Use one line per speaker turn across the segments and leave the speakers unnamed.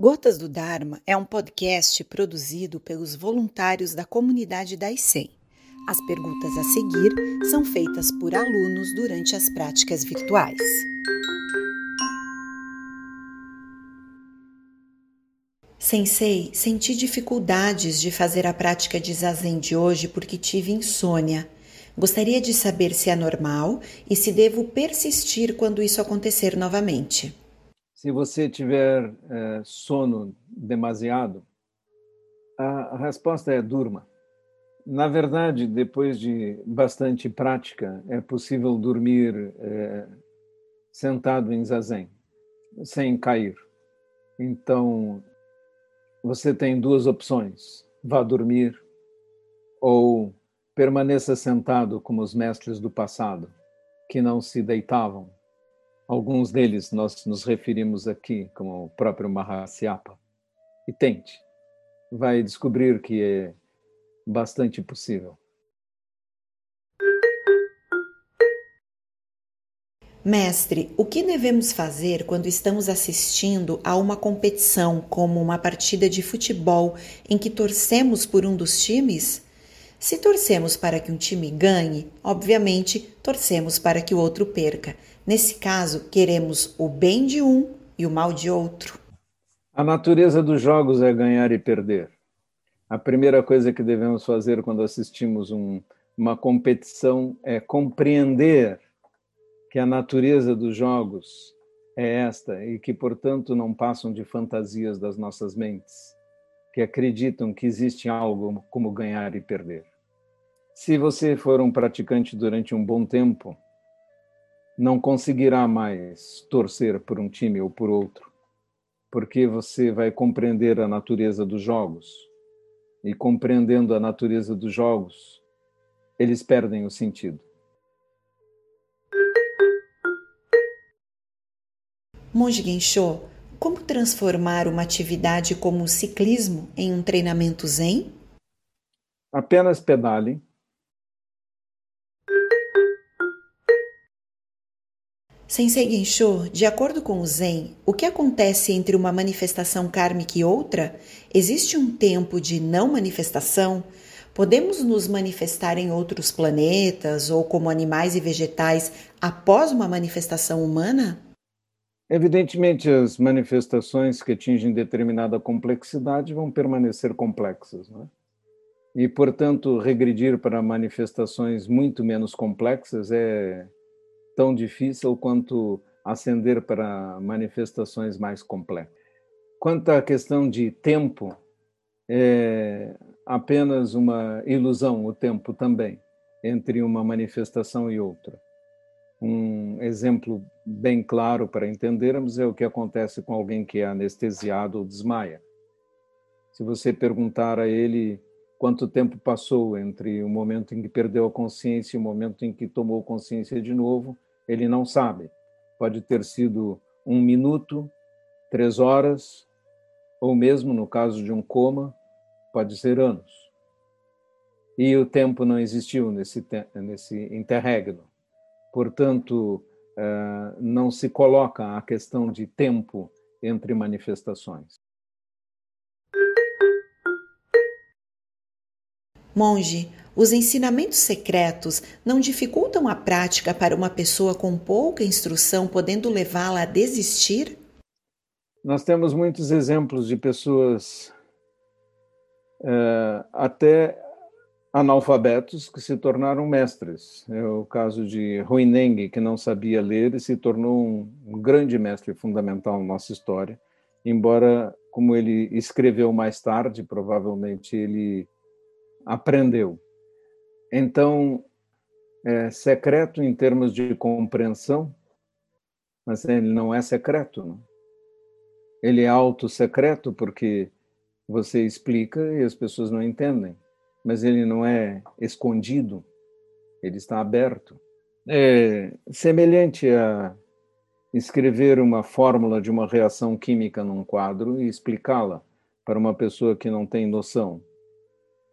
Gotas do Dharma é um podcast produzido pelos voluntários da comunidade da ICEM. As perguntas a seguir são feitas por alunos durante as práticas virtuais. Sensei, senti dificuldades de fazer a prática de zazen de hoje porque tive insônia. Gostaria de saber se é normal e se devo persistir quando isso acontecer novamente.
Se você tiver é, sono demasiado, a, resposta é durma. Na verdade, depois de bastante prática, é possível dormir é, sentado em zazen, sem cair. Então, você tem duas opções: vá dormir ou permaneça sentado como os mestres do passado, que não se deitavam Alguns deles nós nos referimos aqui como o próprio Mahasyapa. E tente. Vai descobrir que é bastante possível.
Mestre, o que devemos fazer quando estamos assistindo a uma competição como uma partida de futebol em que torcemos por um dos times? Se torcemos para que um time ganhe, obviamente torcemos para que o outro perca. Nesse caso, queremos o bem de um e o mal de outro.
A natureza dos jogos é ganhar e perder. A primeira coisa que devemos fazer quando assistimos um, uma competição é compreender que a natureza dos jogos é esta e que, portanto, não passam de fantasias das nossas mentes que acreditam que existe algo como ganhar e perder. Se você for um praticante durante um bom tempo, não conseguirá mais torcer por um time ou por outro, porque você vai compreender a natureza dos jogos. E compreendendo a natureza dos jogos, eles perdem o sentido.
Monge Gensho, como transformar uma atividade como o ciclismo em um treinamento zen?
Apenas pedale.
Sensei Gensho, de acordo com o Zen, o que acontece entre uma manifestação kármica e outra? Existe um tempo de não manifestação? Podemos nos manifestar em outros planetas ou como animais e vegetais após uma manifestação humana?
Evidentemente, as manifestações que atingem determinada complexidade vão permanecer complexas, não é? E, portanto, regredir para manifestações muito menos complexas é tão difícil quanto ascender para manifestações mais complexas. Quanto à questão de tempo, é apenas uma ilusão o tempo também, entre uma manifestação e outra. Um exemplo bem claro para entendermos é o que acontece com alguém que é anestesiado ou desmaia. Se você perguntar a ele quanto tempo passou entre o momento em que perdeu a consciência e o momento em que tomou consciência de novo, ele não sabe. Pode ter sido um minuto, três horas, ou mesmo no caso de um coma, pode ser anos. E o tempo não existiu nesse, nesse interregno. Portanto, eh, não se coloca a questão de tempo entre manifestações.
Monge, os ensinamentos secretos não dificultam a prática para uma pessoa com pouca instrução, podendo levá-la a desistir?
Nós temos muitos exemplos de pessoas eh, até analfabetos que se tornaram mestres. É o caso de Huineng, que não sabia ler e se tornou um grande mestre fundamental na nossa história, embora, como ele escreveu mais tarde, provavelmente ele aprendeu. Então, é secreto em termos de compreensão, mas ele não é secreto. Não? Ele é auto-secreto porque você explica e as pessoas não entendem mas ele não é escondido, ele está aberto. É semelhante a escrever uma fórmula de uma reação química num quadro e explicá-la para uma pessoa que não tem noção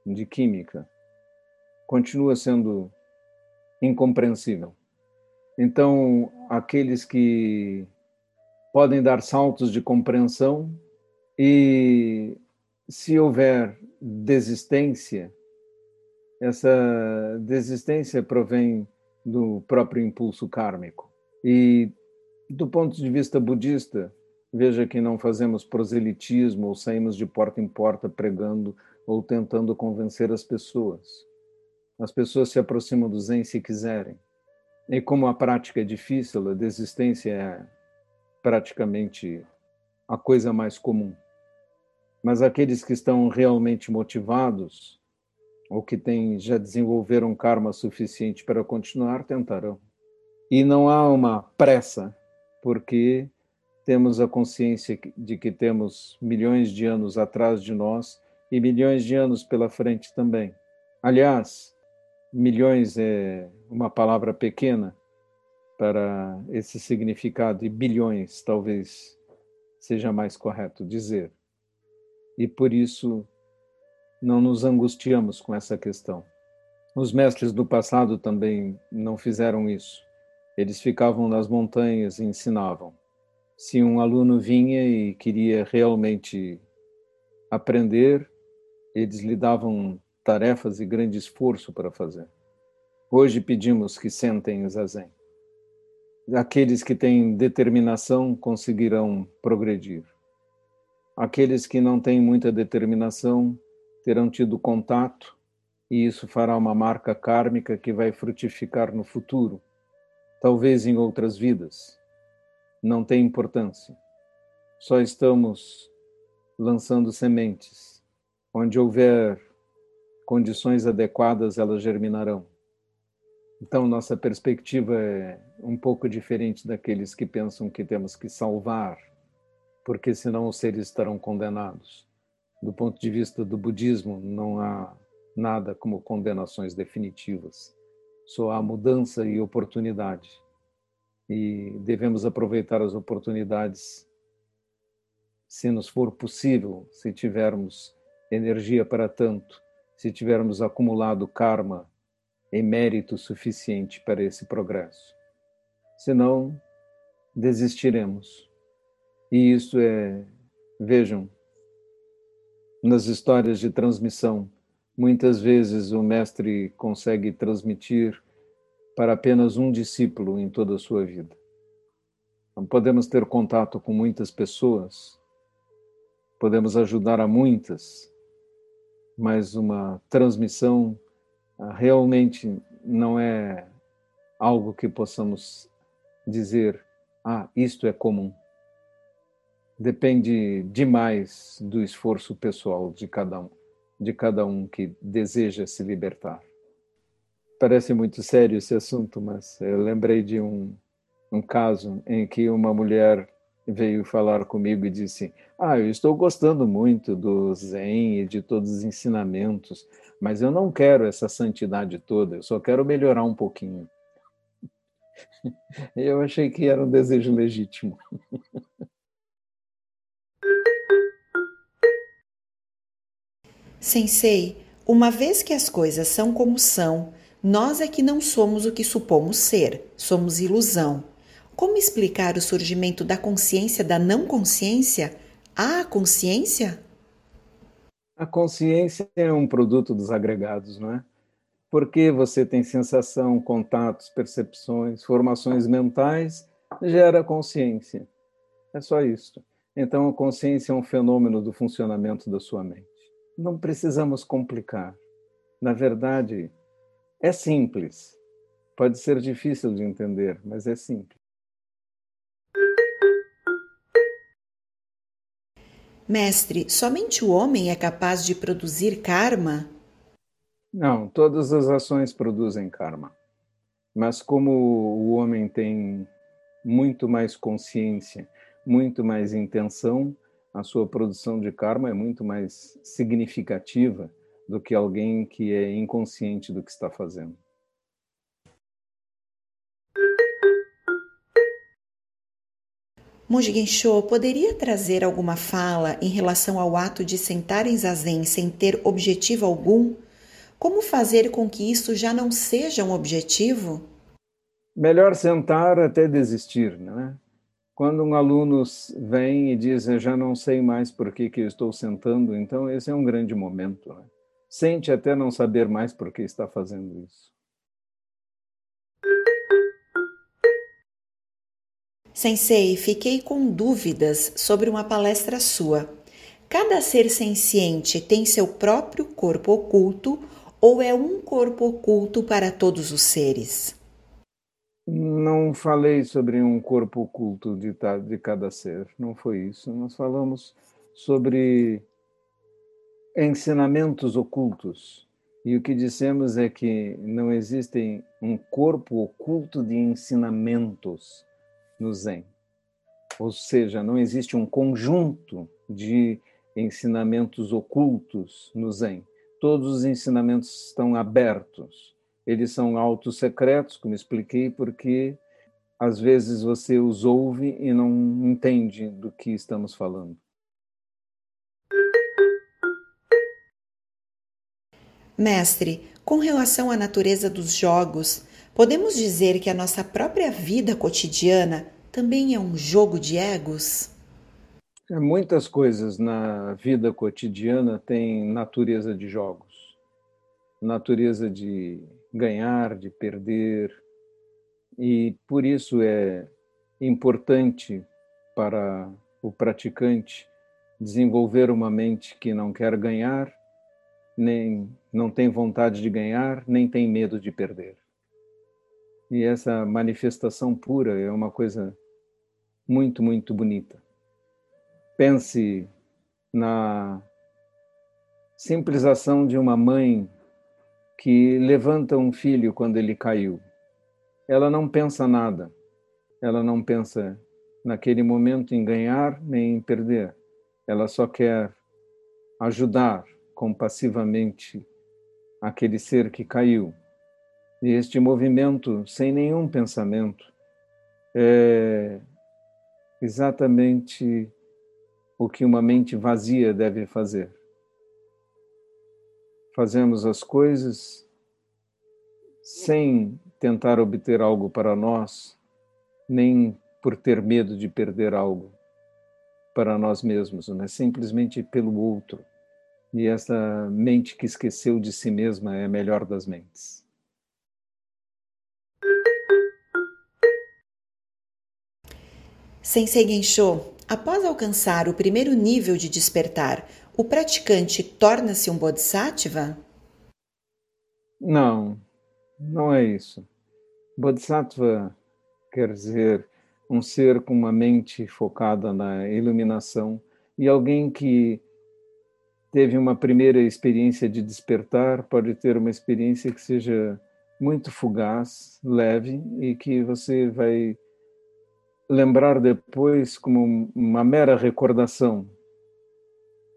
de química. Continua sendo incompreensível. Então, aqueles que podem dar saltos de compreensão E se houver desistência, essa desistência provém do próprio impulso kármico. E do ponto de vista budista, veja que não fazemos proselitismo ou saímos de porta em porta pregando ou tentando convencer as pessoas. As pessoas se aproximam do Zen se quiserem. E como a prática é difícil, a desistência é praticamente a coisa mais comum. Mas aqueles que estão realmente motivados, ou que têm, já desenvolveram karma suficiente para continuar, tentarão. E não há uma pressa, porque temos a consciência de que temos milhões de anos atrás de nós e milhões de anos pela frente também. Aliás, milhões é uma palavra pequena para esse significado, e bilhões talvez seja mais correto dizer. E por isso não nos angustiamos com essa questão. Os mestres do passado também não fizeram isso. Eles ficavam nas montanhas e ensinavam. Se um aluno vinha e queria realmente aprender, eles lhe davam tarefas e grande esforço para fazer. Hoje pedimos que sentem zazen. Aqueles que têm determinação conseguirão progredir. Aqueles que não têm muita determinação terão tido contato e isso fará uma marca kármica que vai frutificar no futuro, talvez em outras vidas. Não tem importância. Só estamos lançando sementes. Onde houver condições adequadas, elas germinarão. Então, nossa perspectiva é um pouco diferente daqueles que pensam que temos que salvar, porque senão os seres estarão condenados. Do ponto de vista do budismo, não há nada como condenações definitivas. Só há mudança e oportunidade. E devemos aproveitar as oportunidades se nos for possível, se tivermos energia para tanto, se tivermos acumulado karma em mérito suficiente para esse progresso. Senão, desistiremos. E isso é, vejam, nas histórias de transmissão, muitas vezes o mestre consegue transmitir para apenas um discípulo em toda a sua vida. Não podemos ter contato com muitas pessoas, podemos ajudar a muitas, mas uma transmissão ah, realmente não é algo que possamos dizer, ah, isto é comum. Depende demais do esforço pessoal de cada um, de cada um que deseja se libertar. Parece muito sério esse assunto, mas eu lembrei de um, um caso em que uma mulher veio falar comigo e disse: Ah, eu estou gostando muito do Zen e de todos os ensinamentos, mas eu não quero essa santidade toda, eu só quero melhorar um pouquinho. Eu achei que era um desejo legítimo.
Sensei, uma vez que as coisas são como são, nós é que não somos o que supomos ser, somos ilusão. Como explicar o surgimento da consciência da não consciência? Há consciência?
A consciência é um produto dos agregados, não é? Porque você tem sensação, contatos, percepções, formações mentais, gera consciência. É só isso. Então, a consciência é um fenômeno do funcionamento da sua mente. Não precisamos complicar. Na verdade, é simples. Pode ser difícil de entender, mas é simples.
Mestre, somente o homem é capaz de produzir karma?
Não, todas as ações produzem karma. Mas como o homem tem muito mais consciência, muito mais intenção, a sua produção de karma é muito mais significativa do que alguém que é inconsciente do que está fazendo.
Monge Gensho poderia trazer alguma fala em relação ao ato de sentar em zazen sem ter objetivo algum? Como fazer com que isso já não seja um objetivo?
Melhor sentar até desistir, não é? Quando um aluno vem e diz, já não sei mais por que, que eu estou sentando, então esse é um grande momento. Né? Sente até não saber mais por que está fazendo isso.
Sensei, fiquei com dúvidas sobre uma palestra sua. Cada ser senciente tem seu próprio corpo oculto ou é um corpo oculto para todos os seres?
Não falei sobre um corpo oculto de, de cada ser, não foi isso. Nós falamos sobre ensinamentos ocultos. E o que dissemos é que não existem um corpo oculto de ensinamentos no Zen. Ou seja, não existe um conjunto de ensinamentos ocultos no Zen. Todos os ensinamentos estão abertos eles são autos secretos, como expliquei, porque às vezes você os ouve e não entende do que estamos falando.
Mestre, com relação à natureza dos jogos, podemos dizer que a nossa própria vida cotidiana também é um jogo de egos?
Muitas coisas na vida cotidiana têm natureza de jogos, natureza de ganhar, de perder. E por isso é importante para o praticante desenvolver uma mente que não quer ganhar, nem não tem vontade de ganhar, nem tem medo de perder. E essa manifestação pura é uma coisa muito, muito bonita. Pense na simples ação de uma mãe que levanta um filho quando ele caiu. Ela não pensa nada. Ela não pensa naquele momento em ganhar nem em perder. Ela só quer ajudar compassivamente aquele ser que caiu. E este movimento, sem nenhum pensamento, é exatamente o que uma mente vazia deve fazer fazemos as coisas sem tentar obter algo para nós, nem por ter medo de perder algo para nós mesmos, mas simplesmente pelo outro. E essa mente que esqueceu de si mesma é a melhor das mentes.
Sensei Gensho, após alcançar o primeiro nível de despertar, o praticante torna-se um bodhisattva?
Não, não é isso. Bodhisattva quer dizer um ser com uma mente focada na iluminação e alguém que teve uma primeira experiência de despertar pode ter uma experiência que seja muito fugaz, leve e que você vai lembrar depois como uma mera recordação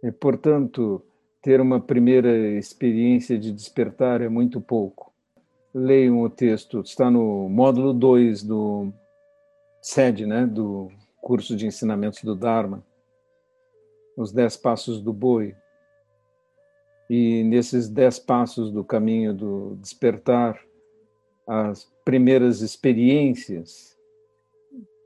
e, portanto, ter uma primeira experiência de despertar é muito pouco. Leiam o texto, está no módulo 2 do SED, né, do curso de ensinamentos do Dharma, os dez passos do boi. E nesses dez passos do caminho do despertar, as primeiras experiências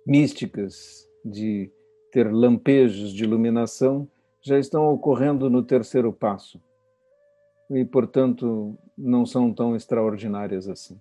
místicas de ter lampejos de iluminação já estão ocorrendo no terceiro passo e, portanto, não são tão extraordinárias assim.